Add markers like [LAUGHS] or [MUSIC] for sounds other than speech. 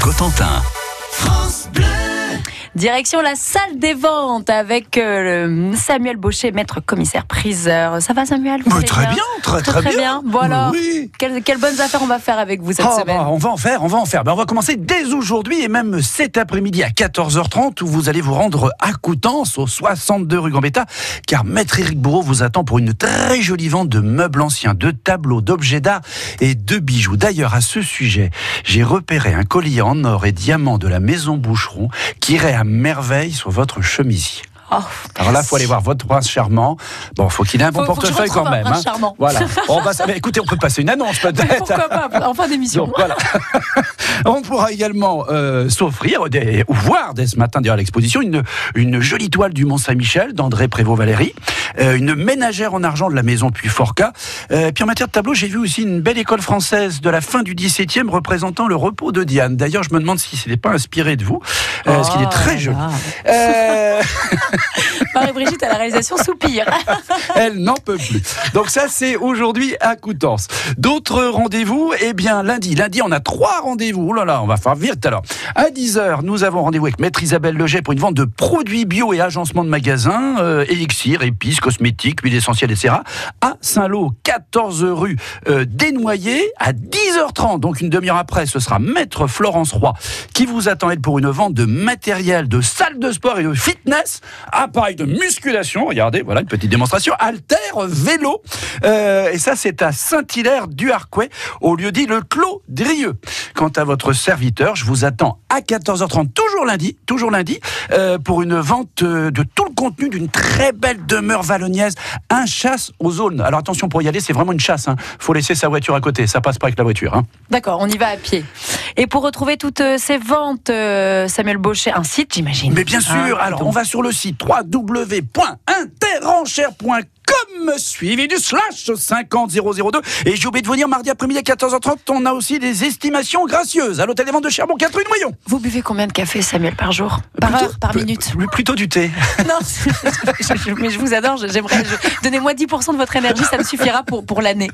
Cotentin. Direction la salle des ventes avec euh, Samuel Baucher, maître commissaire priseur. Ça va Samuel? Vous très bien, très très, bien. Bon alors, Oui. quelles, quelles bonnes affaires on va faire avec vous cette Ah, semaine? bah, on va en faire, on va en faire. Bah, on va commencer dès aujourd'hui et même cet après-midi à 14h30 où vous allez vous rendre à Coutances au 62 rue Gambetta car Maître Éric Bourreau vous attend pour une très jolie vente de meubles anciens, de tableaux, d'objets d'art et de bijoux. D'ailleurs, à ce sujet, j'ai repéré un collier en or et diamant de la maison Boucheron qui irait à merveille sur votre chemisier. Oh, Alors là, faut aller voir votre prince charmant. Bon, faut qu'il ait un bon Faut- faut portefeuille quand retrouve un même. prince charmant. Voilà. [LAUGHS] On mais écoutez, on peut passer une annonce [LAUGHS] peut-être. Pourquoi pas En fin d'émission. Voilà. [LAUGHS] On pourra également euh, s'offrir ou voir dès ce matin d'ailleurs à l'exposition une, une jolie toile du Mont Saint-Michel d'André Prévost-Valéry, euh, une ménagère en argent de la maison Puy-Forca. Euh, puis en matière de tableau, j'ai vu aussi une belle école française de la fin du XVIIe représentant le repos de Diane. D'ailleurs, je me demande si ce n'est pas inspiré de vous, euh, parce qu'il est Oh très là joli. Euh, [LAUGHS] Marie-Brigitte à la réalisation soupire. [LAUGHS] Elle n'en peut plus. Donc ça, c'est aujourd'hui à Coutances. D'autres rendez-vous? Eh bien, lundi. Lundi, on a trois rendez-vous. Oh là là, on va faire vite alors. À 10h, nous avons rendez-vous avec Maître Isabelle Leget pour une vente de produits bio et agencement de magasins, euh, élixir, épices, cosmétiques, huiles essentielles, etc. À Saint-Lô, 14 rue euh, Desnoyers, à 10h30. Donc une demi-heure après, ce sera Maître Florence Roy qui vous attend elle pour une vente de matériel, de salle de sport et de fitness, appareil de musculation. Regardez, voilà une petite démonstration. Alter, vélo. Euh, et ça, c'est à Saint-Hilaire du Harcouët, au lieu dit le Clos Drieux. Quant à votre serviteur, je vous attends à 14h30, toujours lundi, toujours lundi, euh, pour une vente euh, de tout le contenu d'une très belle demeure vallonniaise, un chasse aux zones. Alors attention, pour y aller, c'est vraiment une chasse. Hein. Faut laisser sa voiture à côté, ça passe pas avec la voiture. Hein. D'accord, on y va à pied. Et pour retrouver toutes euh, ces ventes, euh, Samuel Baucher, un site, j'imagine. Mais bien sûr, Ah, alors donc. on va sur le site www.interenchère.com suivi du slash 50002 et j'ai oublié de vous dire mardi après-midi à 14h30 on a aussi des estimations gracieuses à l'hôtel des ventes de Cherbourg 4 rue de Noyon Vous buvez combien de café, Samuel, par jour? Par Plutôt- heure Par minute? pl- Plutôt du thé. Non, [LAUGHS] je- je- mais je vous adore, j'aimerais. Donnez-moi 10% de votre énergie, ça me suffira pour, pour l'année.